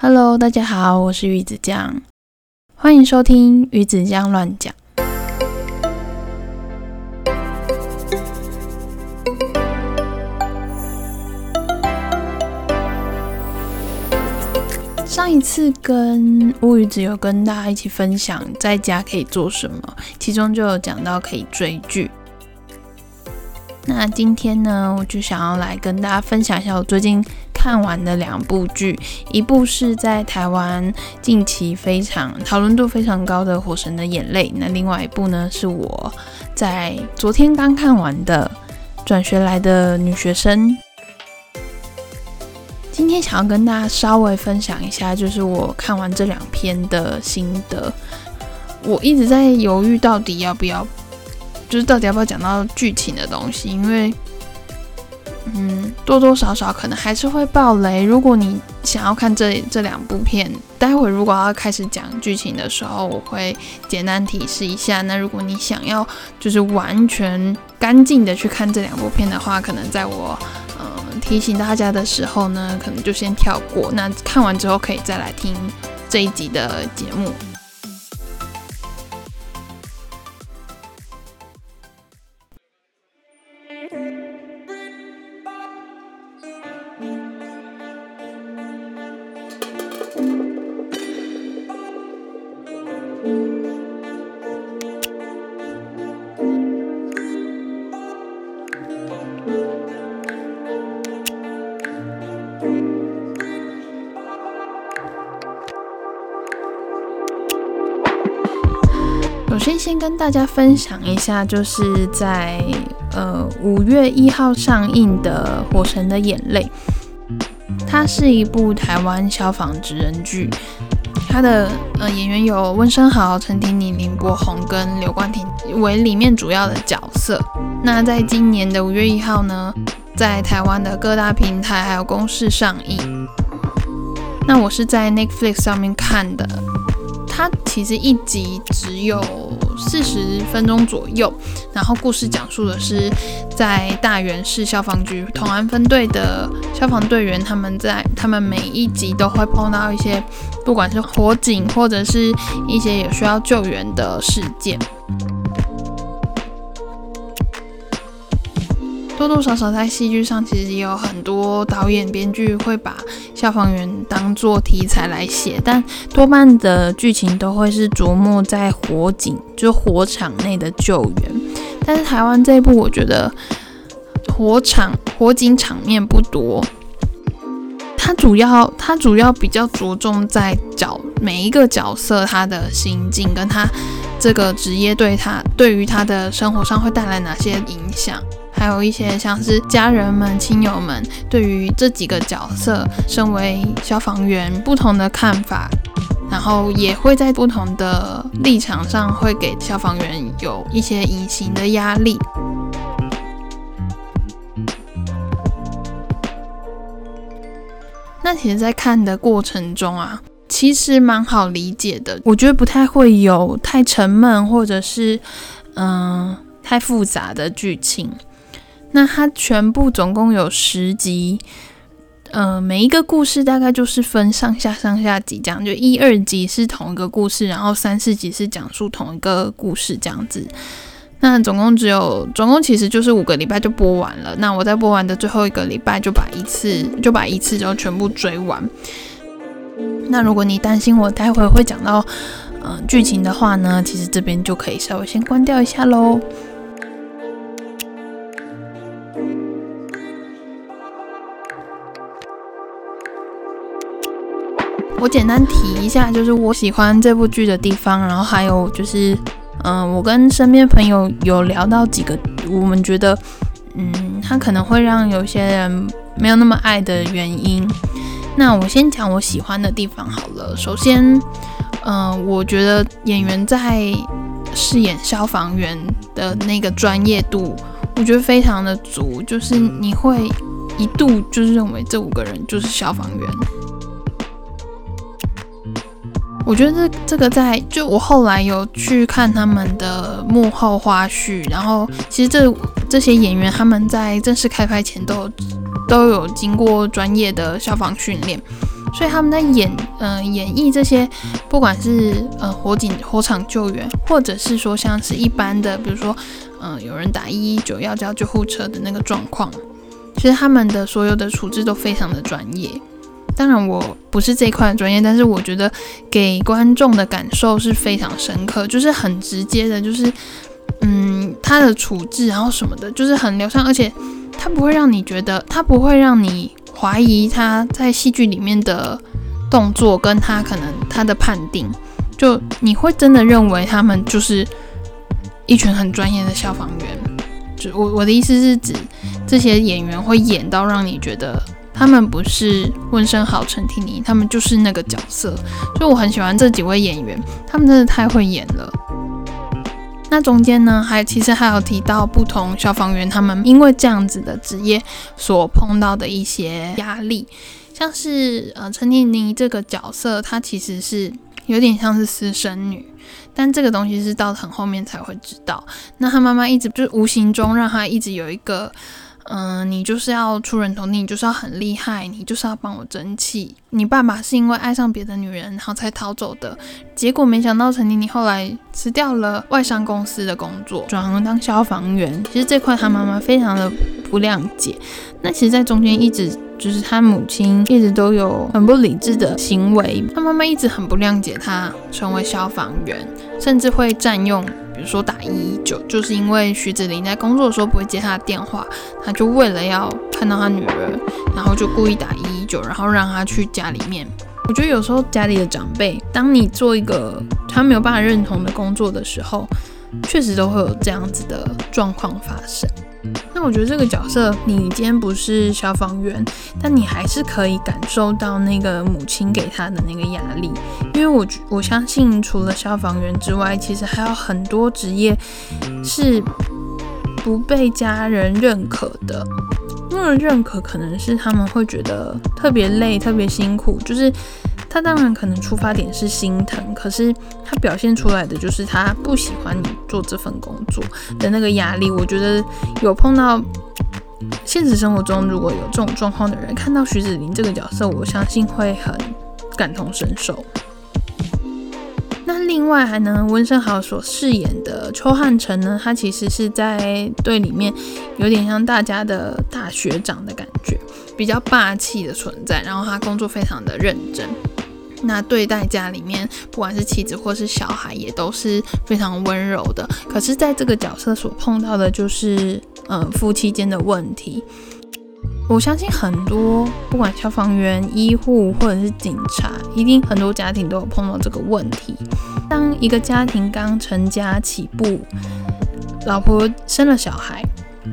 Hello，大家好，我是鱼子酱，欢迎收听鱼子酱乱讲。上一次跟乌鱼子有跟大家一起分享在家可以做什么，其中就有讲到可以追剧。那今天呢，我就想要来跟大家分享一下我最近看完的两部剧，一部是在台湾近期非常讨论度非常高的《火神的眼泪》，那另外一部呢是我在昨天刚看完的《转学来的女学生》。今天想要跟大家稍微分享一下，就是我看完这两篇的心得。我一直在犹豫到底要不要。就是到底要不要讲到剧情的东西？因为，嗯，多多少少可能还是会爆雷。如果你想要看这这两部片，待会如果要开始讲剧情的时候，我会简单提示一下。那如果你想要就是完全干净的去看这两部片的话，可能在我嗯提醒大家的时候呢，可能就先跳过。那看完之后可以再来听这一集的节目。跟大家分享一下，就是在呃五月一号上映的《火神的眼泪》，它是一部台湾消防职人剧。它的呃演员有温升豪、陈婷妮、林柏宏跟刘冠廷为里面主要的角色。那在今年的五月一号呢，在台湾的各大平台还有公视上映。那我是在 Netflix 上面看的。它其实一集只有四十分钟左右，然后故事讲述的是在大园市消防局同安分队的消防队员，他们在他们每一集都会碰到一些不管是火警或者是一些有需要救援的事件。多多少少在戏剧上，其实也有很多导演、编剧会把消防员当做题材来写，但多半的剧情都会是琢磨在火警，就火场内的救援。但是台湾这一部，我觉得火场、火警场面不多，它主要它主要比较着重在角每一个角色他的心境，跟他这个职业对他对于他的生活上会带来哪些影响。还有一些像是家人们、亲友们对于这几个角色，身为消防员不同的看法，然后也会在不同的立场上，会给消防员有一些隐形的压力。那其实，在看的过程中啊，其实蛮好理解的。我觉得不太会有太沉闷，或者是嗯太复杂的剧情。那它全部总共有十集，呃，每一个故事大概就是分上下上下集这样，就一二集是同一个故事，然后三四集是讲述同一个故事这样子。那总共只有，总共其实就是五个礼拜就播完了。那我在播完的最后一个礼拜就把一次就把一次就全部追完。那如果你担心我待会会讲到嗯剧情的话呢，其实这边就可以稍微先关掉一下喽。简单提一下，就是我喜欢这部剧的地方，然后还有就是，嗯，我跟身边朋友有聊到几个，我们觉得，嗯，他可能会让有些人没有那么爱的原因。那我先讲我喜欢的地方好了。首先，嗯，我觉得演员在饰演消防员的那个专业度，我觉得非常的足，就是你会一度就是认为这五个人就是消防员。我觉得这这个在就我后来有去看他们的幕后花絮，然后其实这这些演员他们在正式开拍前都都有经过专业的消防训练，所以他们在演呃演绎这些，不管是呃火警火场救援，或者是说像是一般的，比如说嗯有人打一一九要叫救护车的那个状况，其实他们的所有的处置都非常的专业。当然我不是这一块的专业，但是我觉得给观众的感受是非常深刻，就是很直接的，就是嗯他的处置然后什么的，就是很流畅，而且他不会让你觉得，他不会让你怀疑他在戏剧里面的动作跟他可能他的判定，就你会真的认为他们就是一群很专业的消防员。就我我的意思是指这些演员会演到让你觉得。他们不是温升豪、陈婷妮，他们就是那个角色，所以我很喜欢这几位演员，他们真的太会演了。那中间呢，还其实还有提到不同消防员他们因为这样子的职业所碰到的一些压力，像是呃陈婷妮这个角色，她其实是有点像是私生女，但这个东西是到很后面才会知道。那她妈妈一直就是无形中让她一直有一个。嗯，你就是要出人头地，你就是要很厉害，你就是要帮我争气。你爸爸是因为爱上别的女人，然后才逃走的。结果没想到陈妮妮后来辞掉了外商公司的工作，转行当消防员。其实这块他妈妈非常的不谅解。那其实，在中间一直就是他母亲一直都有很不理智的行为，他妈妈一直很不谅解他成为消防员，甚至会占用。比如说打一一九，就是因为徐子林在工作的时候不会接他的电话，他就为了要看到他女儿，然后就故意打一一九，然后让他去家里面。我觉得有时候家里的长辈，当你做一个他没有办法认同的工作的时候，确实都会有这样子的状况发生。那我觉得这个角色，你今天不是消防员，但你还是可以感受到那个母亲给他的那个压力，因为我我相信除了消防员之外，其实还有很多职业是不被家人认可的。因为认可可能是他们会觉得特别累、特别辛苦，就是。他当然可能出发点是心疼，可是他表现出来的就是他不喜欢你做这份工作的那个压力。我觉得有碰到现实生活中如果有这种状况的人，看到徐子林这个角色，我相信会很感同身受。那另外还能温升豪所饰演的邱汉成呢？他其实是在队里面有点像大家的大学长的感觉，比较霸气的存在。然后他工作非常的认真。那对待家里面，不管是妻子或是小孩，也都是非常温柔的。可是，在这个角色所碰到的，就是呃夫妻间的问题。我相信很多不管消防员、医护或者是警察，一定很多家庭都有碰到这个问题。当一个家庭刚成家起步，老婆生了小孩，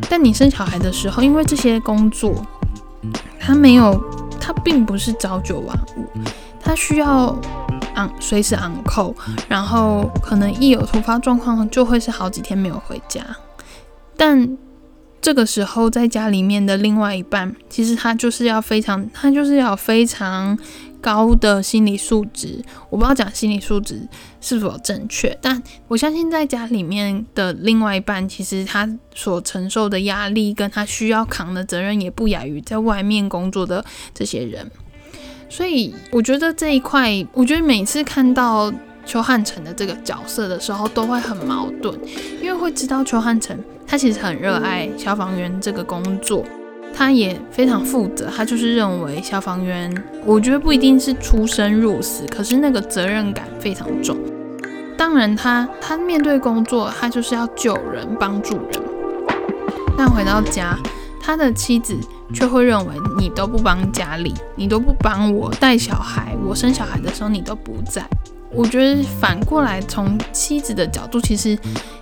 但你生小孩的时候，因为这些工作，他没有，他并不是朝九晚五。他需要昂随时昂扣，然后可能一有突发状况，就会是好几天没有回家。但这个时候在家里面的另外一半，其实他就是要非常，他就是要非常高的心理素质。我不知道讲心理素质是否正确，但我相信在家里面的另外一半，其实他所承受的压力跟他需要扛的责任，也不亚于在外面工作的这些人。所以我觉得这一块，我觉得每次看到邱汉成的这个角色的时候，都会很矛盾，因为会知道邱汉成他其实很热爱消防员这个工作，他也非常负责，他就是认为消防员，我觉得不一定是出生入死，可是那个责任感非常重。当然，他他面对工作，他就是要救人、帮助人，但回到家。他的妻子却会认为你都不帮家里，你都不帮我带小孩，我生小孩的时候你都不在。我觉得反过来从妻子的角度，其实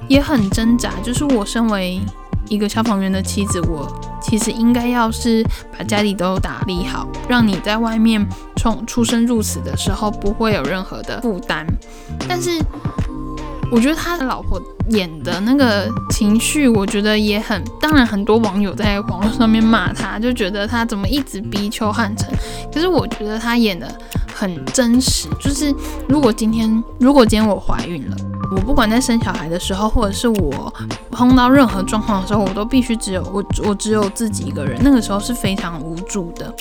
也很挣扎。就是我身为一个消防员的妻子，我其实应该要是把家里都打理好，让你在外面从出生入死的时候不会有任何的负担。但是。我觉得他的老婆演的那个情绪，我觉得也很。当然，很多网友在网络上面骂他，就觉得他怎么一直逼邱汉成。可是我觉得他演的很真实。就是如果今天，如果今天我怀孕了，我不管在生小孩的时候，或者是我碰到任何状况的时候，我都必须只有我，我只有自己一个人。那个时候是非常无助的。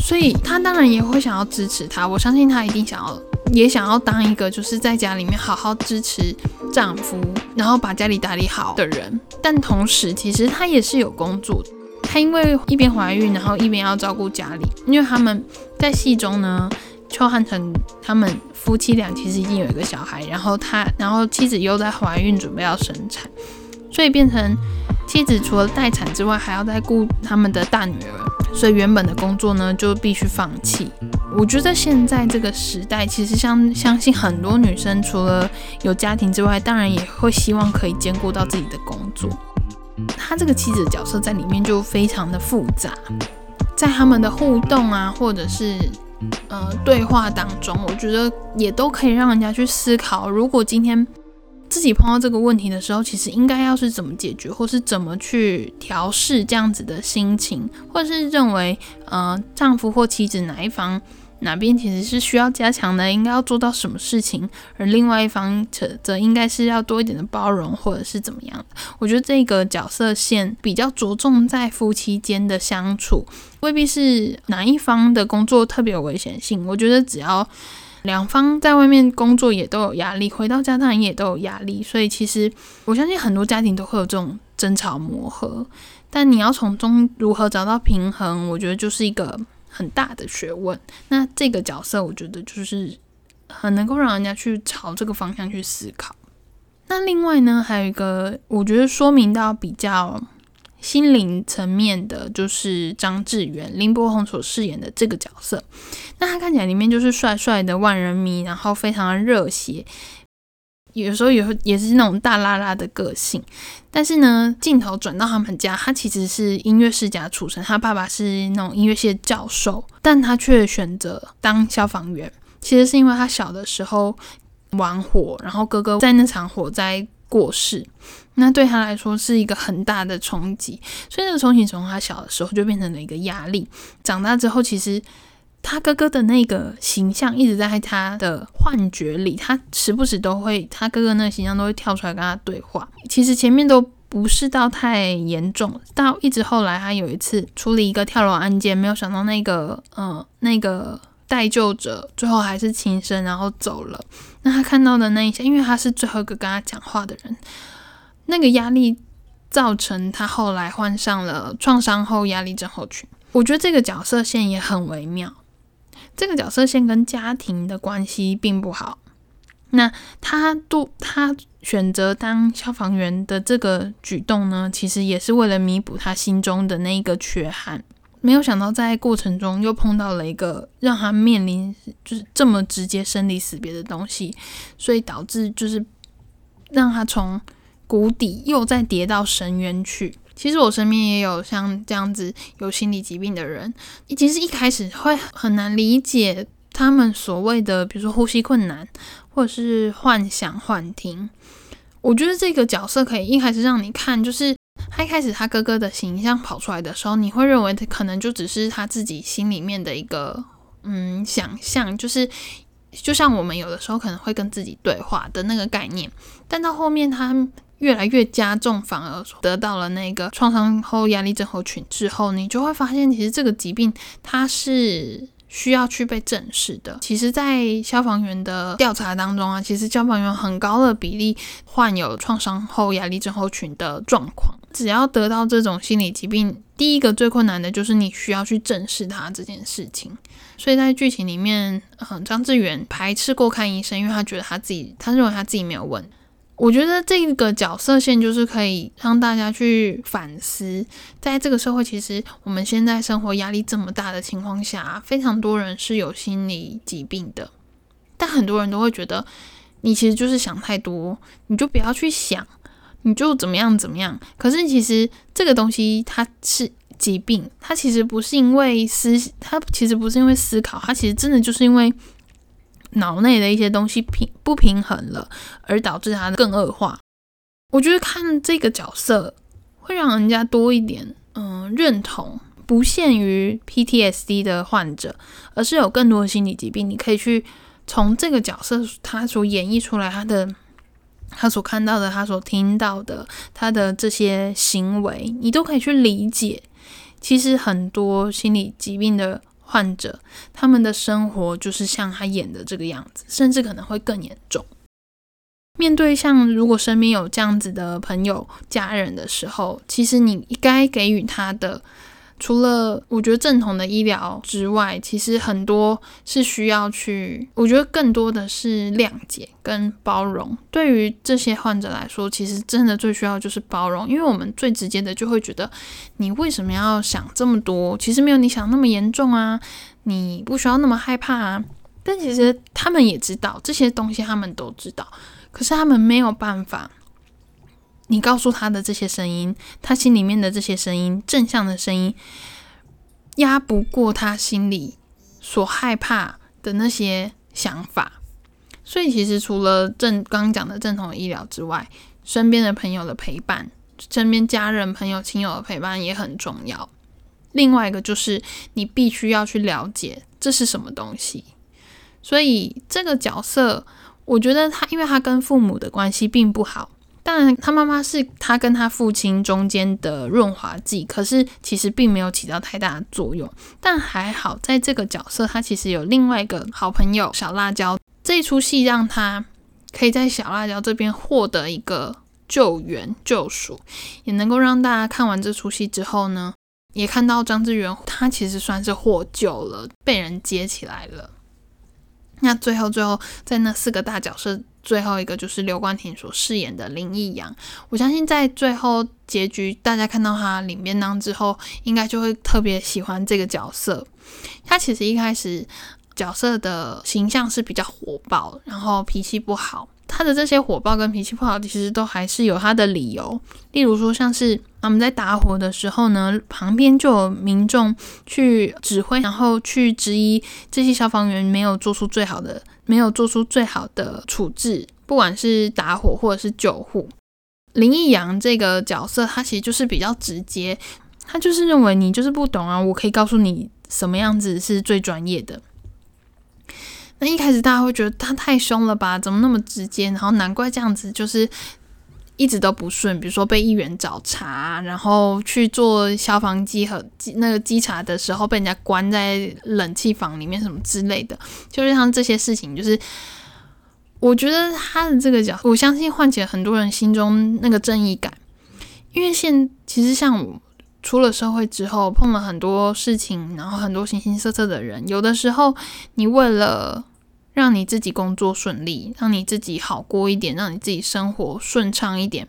所以他当然也会想要支持他。我相信他一定想要，也想要当一个就是在家里面好好支持丈夫，然后把家里打理好的人。但同时，其实他也是有工作。她因为一边怀孕，然后一边要照顾家里。因为他们在戏中呢，邱汉成他们夫妻俩其实已经有一个小孩，然后他，然后妻子又在怀孕，准备要生产，所以变成妻子除了待产之外，还要再顾他们的大女儿，所以原本的工作呢就必须放弃。我觉得现在这个时代，其实相相信很多女生除了有家庭之外，当然也会希望可以兼顾到自己的工作。他这个妻子的角色在里面就非常的复杂，在他们的互动啊，或者是呃对话当中，我觉得也都可以让人家去思考，如果今天自己碰到这个问题的时候，其实应该要是怎么解决，或是怎么去调试这样子的心情，或者是认为呃丈夫或妻子哪一方。哪边其实是需要加强的，应该要做到什么事情，而另外一方则则应该是要多一点的包容，或者是怎么样的？我觉得这个角色线比较着重在夫妻间的相处，未必是哪一方的工作特别有危险性。我觉得只要两方在外面工作也都有压力，回到家当然也都有压力，所以其实我相信很多家庭都会有这种争吵磨合，但你要从中如何找到平衡，我觉得就是一个。很大的学问，那这个角色我觉得就是很能够让人家去朝这个方向去思考。那另外呢，还有一个我觉得说明到比较心灵层面的，就是张志远林柏宏所饰演的这个角色。那他看起来里面就是帅帅的万人迷，然后非常的热血。有时候也会也是那种大拉拉的个性，但是呢，镜头转到他们家，他其实是音乐世家出身，他爸爸是那种音乐系的教授，但他却选择当消防员。其实是因为他小的时候玩火，然后哥哥在那场火灾过世，那对他来说是一个很大的冲击，所以这个冲击从他小的时候就变成了一个压力。长大之后，其实。他哥哥的那个形象一直在他的幻觉里，他时不时都会，他哥哥那个形象都会跳出来跟他对话。其实前面都不是到太严重，到一直后来，他有一次处理一个跳楼案件，没有想到那个，呃，那个待救者最后还是轻生，然后走了。那他看到的那一些，因为他是最后一个跟他讲话的人，那个压力造成他后来患上了创伤后压力症候群。我觉得这个角色线也很微妙。这个角色线跟家庭的关系并不好，那他都他选择当消防员的这个举动呢，其实也是为了弥补他心中的那一个缺憾。没有想到在过程中又碰到了一个让他面临就是这么直接生离死别的东西，所以导致就是让他从谷底又再跌到深渊去。其实我身边也有像这样子有心理疾病的人，其实一开始会很难理解他们所谓的，比如说呼吸困难，或者是幻想幻听。我觉得这个角色可以一开始让你看，就是他一开始他哥哥的形象跑出来的时候，你会认为他可能就只是他自己心里面的一个嗯想象，就是就像我们有的时候可能会跟自己对话的那个概念，但到后面他。越来越加重，反而得到了那个创伤后压力症候群之后，你就会发现，其实这个疾病它是需要去被正视的。其实，在消防员的调查当中啊，其实消防员很高的比例患有创伤后压力症候群的状况。只要得到这种心理疾病，第一个最困难的就是你需要去正视它这件事情。所以在剧情里面，嗯，张志远排斥过看医生，因为他觉得他自己，他认为他自己没有问。我觉得这个角色线就是可以让大家去反思，在这个社会，其实我们现在生活压力这么大的情况下，非常多人是有心理疾病的，但很多人都会觉得你其实就是想太多，你就不要去想，你就怎么样怎么样。可是其实这个东西它是疾病，它其实不是因为思，它其实不是因为思考，它其实真的就是因为。脑内的一些东西平不平衡了，而导致它更恶化。我觉得看这个角色会让人家多一点嗯认同，不限于 PTSD 的患者，而是有更多的心理疾病，你可以去从这个角色他所演绎出来他的他所看到的他所听到的他的这些行为，你都可以去理解。其实很多心理疾病的。患者，他们的生活就是像他演的这个样子，甚至可能会更严重。面对像如果身边有这样子的朋友、家人的时候，其实你应该给予他的。除了我觉得正统的医疗之外，其实很多是需要去，我觉得更多的是谅解跟包容。对于这些患者来说，其实真的最需要就是包容，因为我们最直接的就会觉得，你为什么要想这么多？其实没有你想那么严重啊，你不需要那么害怕啊。但其实他们也知道这些东西，他们都知道，可是他们没有办法。你告诉他的这些声音，他心里面的这些声音，正向的声音，压不过他心里所害怕的那些想法。所以，其实除了正刚讲的正统医疗之外，身边的朋友的陪伴，身边家人、朋友、亲友的陪伴也很重要。另外一个就是，你必须要去了解这是什么东西。所以，这个角色，我觉得他，因为他跟父母的关系并不好。当然，他妈妈是他跟他父亲中间的润滑剂，可是其实并没有起到太大的作用。但还好，在这个角色，他其实有另外一个好朋友小辣椒。这一出戏让他可以在小辣椒这边获得一个救援、救赎，也能够让大家看完这出戏之后呢，也看到张志远他其实算是获救了，被人接起来了。那最后，最后在那四个大角色。最后一个就是刘冠廷所饰演的林奕阳，我相信在最后结局，大家看到他领便当之后，应该就会特别喜欢这个角色。他其实一开始角色的形象是比较火爆，然后脾气不好。他的这些火爆跟脾气不好，其实都还是有他的理由。例如说，像是他们在打火的时候呢，旁边就有民众去指挥，然后去质疑这些消防员没有做出最好的。没有做出最好的处置，不管是打火或者是救护。林奕阳这个角色，他其实就是比较直接，他就是认为你就是不懂啊，我可以告诉你什么样子是最专业的。那一开始大家会觉得他太凶了吧？怎么那么直接？然后难怪这样子就是。一直都不顺，比如说被议员找茬，然后去做消防机和那个稽查的时候被人家关在冷气房里面什么之类的，就是像这些事情，就是我觉得他的这个角，我相信唤起了很多人心中那个正义感，因为现其实像我出了社会之后，碰了很多事情，然后很多形形色色的人，有的时候你为了。让你自己工作顺利，让你自己好过一点，让你自己生活顺畅一点，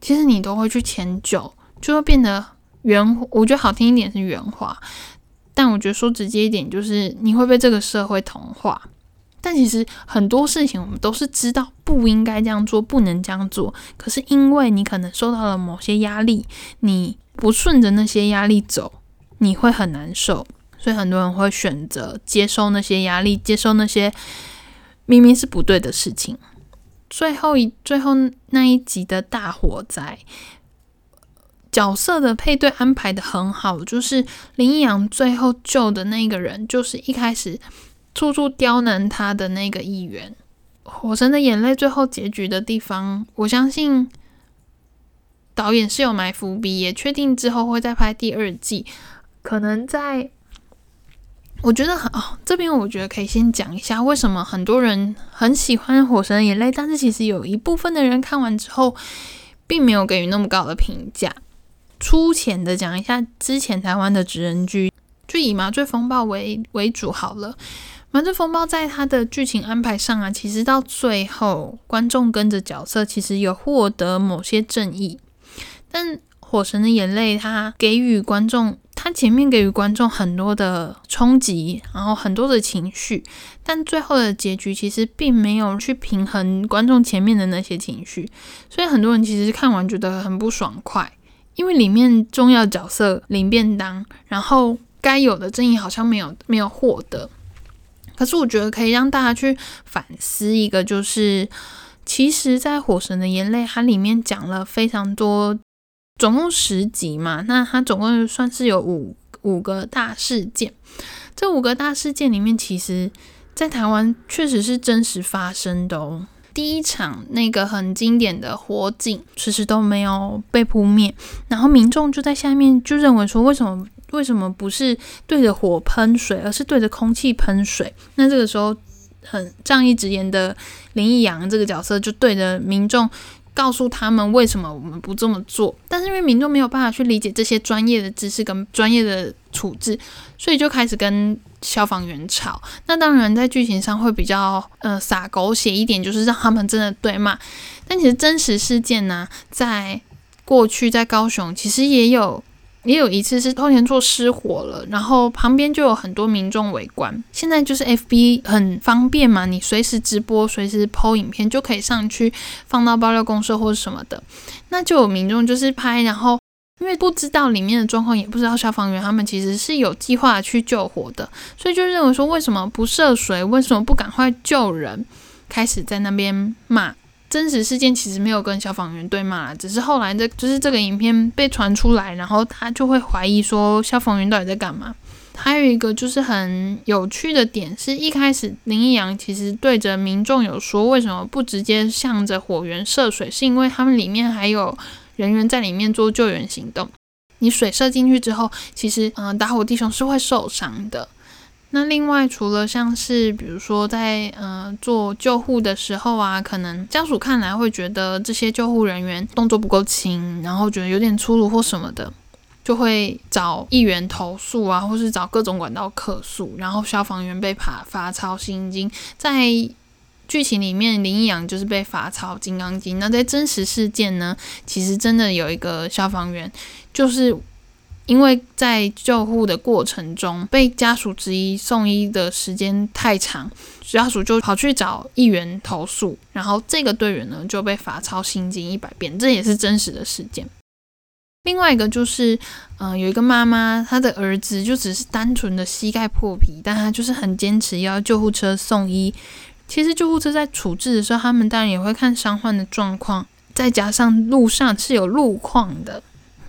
其实你都会去迁就，就会变得圆。我觉得好听一点是圆滑，但我觉得说直接一点就是你会被这个社会同化。但其实很多事情我们都是知道不应该这样做，不能这样做，可是因为你可能受到了某些压力，你不顺着那些压力走，你会很难受。所以很多人会选择接受那些压力，接受那些明明是不对的事情。最后一最后那一集的大火灾，角色的配对安排的很好，就是林一阳最后救的那个人，就是一开始处处刁难他的那个议员。火神的眼泪最后结局的地方，我相信导演是有埋伏笔，也确定之后会再拍第二季，可能在。我觉得很哦，这边我觉得可以先讲一下为什么很多人很喜欢《火神的眼泪》，但是其实有一部分的人看完之后，并没有给予那么高的评价。粗浅的讲一下之前台湾的职人剧，就以《麻醉风暴》为为主好了。《麻醉风暴》在它的剧情安排上啊，其实到最后观众跟着角色，其实有获得某些正义，但《火神的眼泪》它给予观众。前面给予观众很多的冲击，然后很多的情绪，但最后的结局其实并没有去平衡观众前面的那些情绪，所以很多人其实看完觉得很不爽快，因为里面重要角色领便当，然后该有的正义好像没有没有获得。可是我觉得可以让大家去反思一个，就是其实，在《火神的眼泪》它里面讲了非常多。总共十集嘛，那它总共算是有五五个大事件。这五个大事件里面，其实，在台湾确实是真实发生的哦。第一场那个很经典的火警，其实都没有被扑灭，然后民众就在下面就认为说，为什么为什么不是对着火喷水，而是对着空气喷水？那这个时候，很仗义直言的林义阳这个角色就对着民众告诉他们为什么我们不这么做。但是因为民众没有办法去理解这些专业的知识跟专业的处置，所以就开始跟消防员吵。那当然在剧情上会比较呃撒狗血一点，就是让他们真的对骂。但其实真实事件呢，在过去在高雄其实也有。也有一次是偷田座失火了，然后旁边就有很多民众围观。现在就是 F B 很方便嘛，你随时直播、随时 PO 影片就可以上去放到爆料公社或者什么的。那就有民众就是拍，然后因为不知道里面的状况，也不知道消防员他们其实是有计划去救火的，所以就认为说为什么不涉水，为什么不赶快救人，开始在那边骂。真实事件其实没有跟消防员对骂，只是后来这就是这个影片被传出来，然后他就会怀疑说消防员到底在干嘛。还有一个就是很有趣的点，是一开始林义阳其实对着民众有说，为什么不直接向着火源射水，是因为他们里面还有人员在里面做救援行动。你水射进去之后，其实嗯打火弟兄是会受伤的。那另外，除了像是比如说在呃做救护的时候啊，可能家属看来会觉得这些救护人员动作不够轻，然后觉得有点粗鲁或什么的，就会找议员投诉啊，或是找各种管道客诉，然后消防员被罚罚抄心经。在剧情里面，林义阳就是被罚抄金刚经。那在真实事件呢，其实真的有一个消防员就是。因为在救护的过程中，被家属质疑送医的时间太长，家属就跑去找议员投诉，然后这个队员呢就被罚抄心经一百遍，这也是真实的事件。另外一个就是，嗯，有一个妈妈，她的儿子就只是单纯的膝盖破皮，但他就是很坚持要救护车送医。其实救护车在处置的时候，他们当然也会看伤患的状况，再加上路上是有路况的。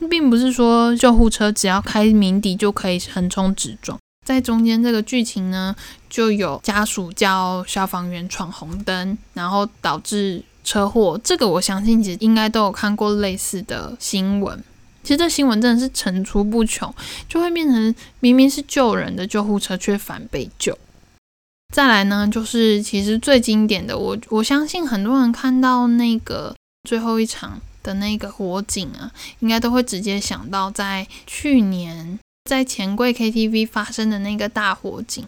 并不是说救护车只要开鸣笛就可以横冲直撞，在中间这个剧情呢，就有家属叫消防员闯红灯，然后导致车祸。这个我相信其实应该都有看过类似的新闻。其实这新闻真的是层出不穷，就会变成明明是救人的救护车却反被救。再来呢，就是其实最经典的，我我相信很多人看到那个最后一场。的那个火警啊，应该都会直接想到在去年在钱柜 KTV 发生的那个大火警。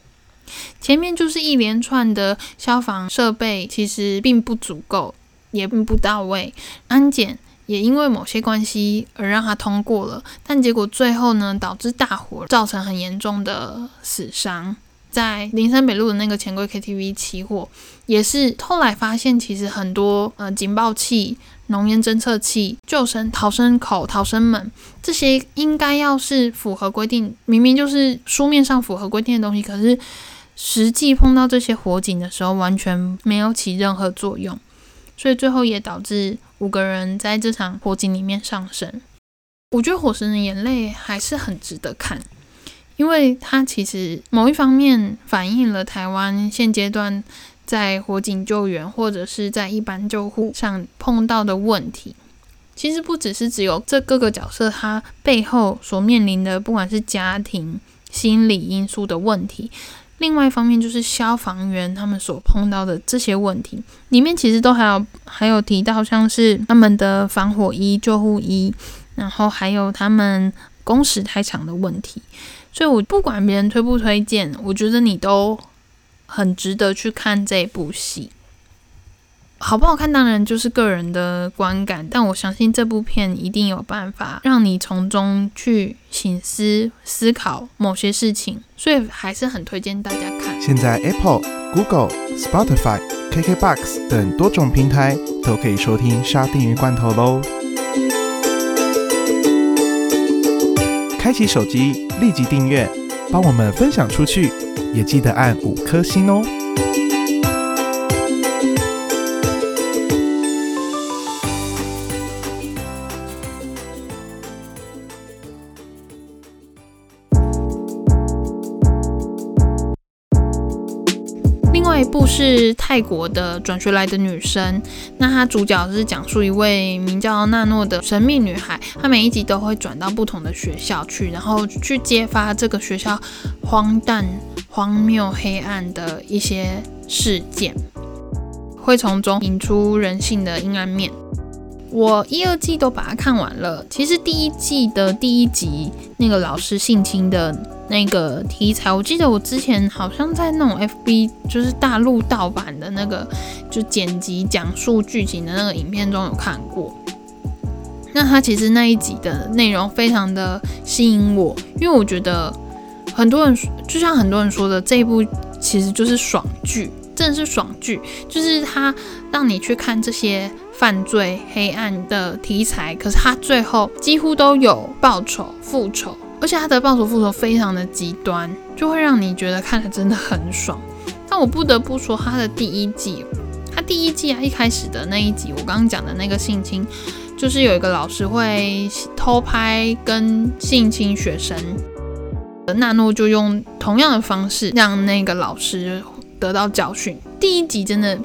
前面就是一连串的消防设备其实并不足够，也并不到位，安检也因为某些关系而让它通过了，但结果最后呢，导致大火造成很严重的死伤。在林森北路的那个钱柜 KTV 起火，也是后来发现其实很多呃警报器。浓烟侦测器、救生逃生口、逃生门，这些应该要是符合规定，明明就是书面上符合规定的东西，可是实际碰到这些火警的时候，完全没有起任何作用，所以最后也导致五个人在这场火警里面丧生。我觉得《火神的眼泪》还是很值得看，因为它其实某一方面反映了台湾现阶段。在火警救援或者是在一般救护上碰到的问题，其实不只是只有这各个角色他背后所面临的，不管是家庭、心理因素的问题，另外一方面就是消防员他们所碰到的这些问题，里面其实都还有还有提到像是他们的防火衣、救护衣，然后还有他们工时太长的问题，所以我不管别人推不推荐，我觉得你都。很值得去看这部戏，好不好看当然就是个人的观感，但我相信这部片一定有办法让你从中去醒思、思考某些事情，所以还是很推荐大家看。现在 Apple、Google、Spotify、KKBox 等多种平台都可以收听《沙丁鱼罐头》喽。开启手机，立即订阅，帮我们分享出去。也记得按五颗星哦。部是泰国的转学来的女生，那她主角是讲述一位名叫娜诺的神秘女孩，她每一集都会转到不同的学校去，然后去揭发这个学校荒诞、荒谬、黑暗的一些事件，会从中引出人性的阴暗面。我一二季都把它看完了。其实第一季的第一集那个老师性侵的那个题材，我记得我之前好像在那种 FB，就是大陆盗版的那个，就剪辑讲述剧情的那个影片中有看过。那它其实那一集的内容非常的吸引我，因为我觉得很多人就像很多人说的，这一部其实就是爽剧，真的是爽剧，就是它让你去看这些。犯罪黑暗的题材，可是他最后几乎都有报仇复仇，而且他的报仇复仇非常的极端，就会让你觉得看了真的很爽。但我不得不说，他的第一季，他第一季啊一开始的那一集，我刚刚讲的那个性侵，就是有一个老师会偷拍跟性侵学生，纳诺就用同样的方式让那个老师得到教训。第一集真的。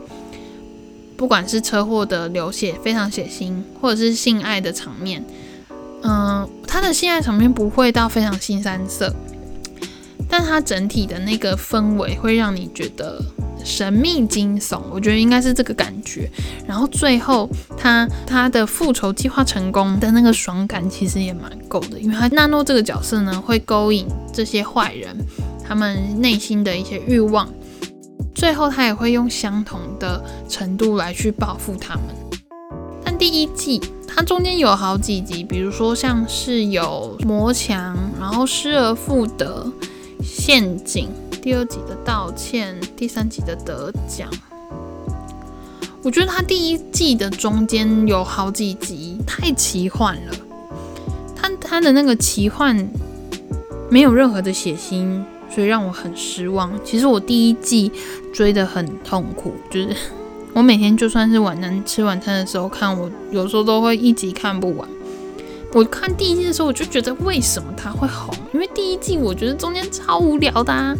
不管是车祸的流血非常血腥，或者是性爱的场面，嗯，他的性爱场面不会到非常新三色，但他整体的那个氛围会让你觉得神秘惊悚，我觉得应该是这个感觉。然后最后他他的复仇计划成功的那个爽感其实也蛮够的，因为他纳诺这个角色呢会勾引这些坏人他们内心的一些欲望。最后，他也会用相同的程度来去报复他们。第一季它中间有好几集，比如说像是有魔墙，然后失而复得、陷阱，第二集的道歉，第三集的得奖。我觉得他第一季的中间有好几集太奇幻了，他他的那个奇幻没有任何的血腥。所以让我很失望。其实我第一季追得很痛苦，就是我每天就算是晚餐吃晚餐的时候看，我有时候都会一集看不完。我看第一季的时候，我就觉得为什么它会红？因为第一季我觉得中间超无聊的，啊，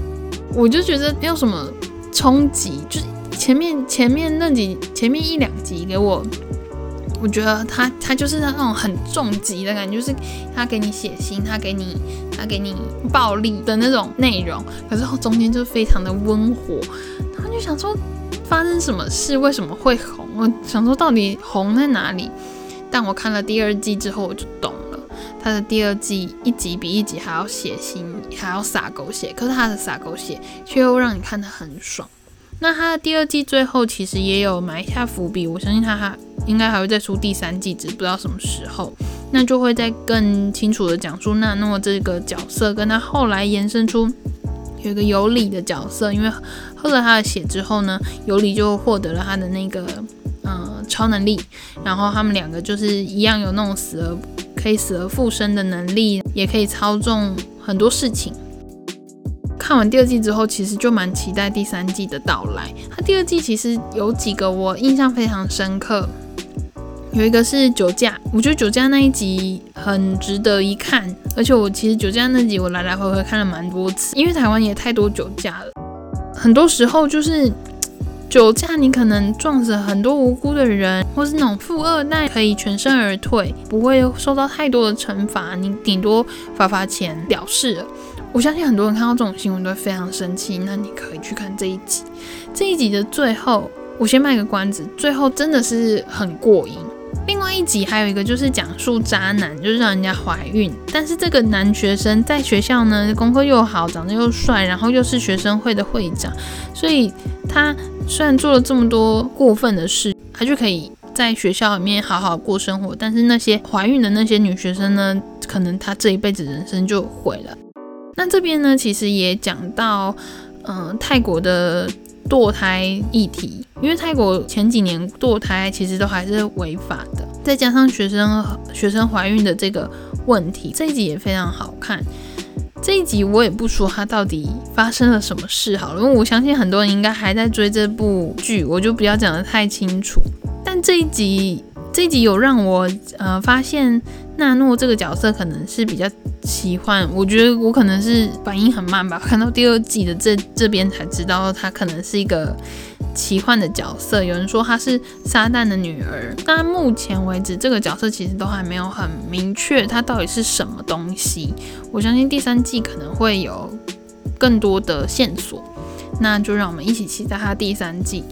我就觉得没有什么冲击，就是前面前面那几前面一两集给我。我觉得他他就是那种很重疾的感觉，就是他给你血腥，他给你他给你暴力的那种内容，可是后中间就非常的温和。然后就想说发生什么事，为什么会红？我想说到底红在哪里？但我看了第二季之后，我就懂了。他的第二季一集比一集还要血腥，还要撒狗血，可是他的撒狗血却又让你看得很爽。那他的第二季最后其实也有埋下伏笔，我相信他还应该还会再出第三季，只不知道什么时候。那就会再更清楚的讲述娜诺这个角色，跟他后来延伸出有一个尤里的角色，因为喝了他的血之后呢，尤里就获得了他的那个嗯超能力，然后他们两个就是一样有那种死而可以死而复生的能力，也可以操纵很多事情。看完第二季之后，其实就蛮期待第三季的到来。它第二季其实有几个我印象非常深刻，有一个是酒驾，我觉得酒驾那一集很值得一看，而且我其实酒驾那集我来来回回看了蛮多次，因为台湾也太多酒驾了，很多时候就是酒驾你可能撞死很多无辜的人，或是那种富二代可以全身而退，不会受到太多的惩罚，你顶多罚罚钱了事了。我相信很多人看到这种新闻都会非常生气。那你可以去看这一集，这一集的最后，我先卖个关子，最后真的是很过瘾。另外一集还有一个就是讲述渣男，就是让人家怀孕，但是这个男学生在学校呢，功课又好，长得又帅，然后又是学生会的会长，所以他虽然做了这么多过分的事，他就可以在学校里面好好过生活。但是那些怀孕的那些女学生呢，可能她这一辈子人生就毁了。那这边呢，其实也讲到，嗯，泰国的堕胎议题，因为泰国前几年堕胎其实都还是违法的，再加上学生学生怀孕的这个问题，这一集也非常好看。这一集我也不说它到底发生了什么事好了，因为我相信很多人应该还在追这部剧，我就不要讲得太清楚。但这一集这一集有让我呃发现。纳诺这个角色可能是比较奇幻，我觉得我可能是反应很慢吧，看到第二季的这这边才知道他可能是一个奇幻的角色。有人说她是撒旦的女儿，但目前为止这个角色其实都还没有很明确，他到底是什么东西。我相信第三季可能会有更多的线索，那就让我们一起期待它第三季。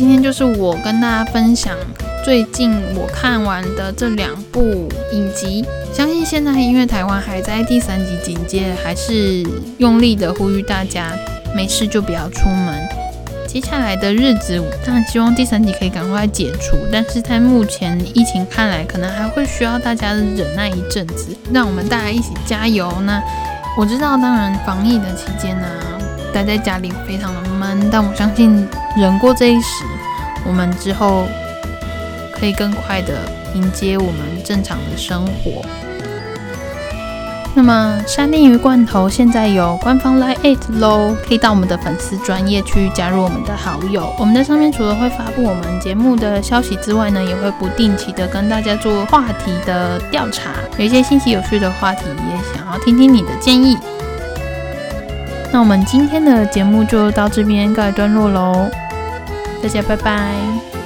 今天就是我跟大家分享最近我看完的这两部影集。相信现在因为台湾还在第三级警戒，还是用力的呼吁大家没事就不要出门。接下来的日子，当然希望第三级可以赶快解除，但是在目前疫情看来，可能还会需要大家忍耐一阵子。让我们大家一起加油。那我知道，当然防疫的期间呢。待在家里非常的闷，但我相信忍过这一时，我们之后可以更快的迎接我们正常的生活。那么沙丁鱼罐头现在有官方 Line at 喽，可以到我们的粉丝专业去加入我们的好友。我们在上面除了会发布我们节目的消息之外呢，也会不定期的跟大家做话题的调查，有一些新奇有趣的话题，也想要听听你的建议。那我们今天的节目就到这边告一段落喽，大家拜拜。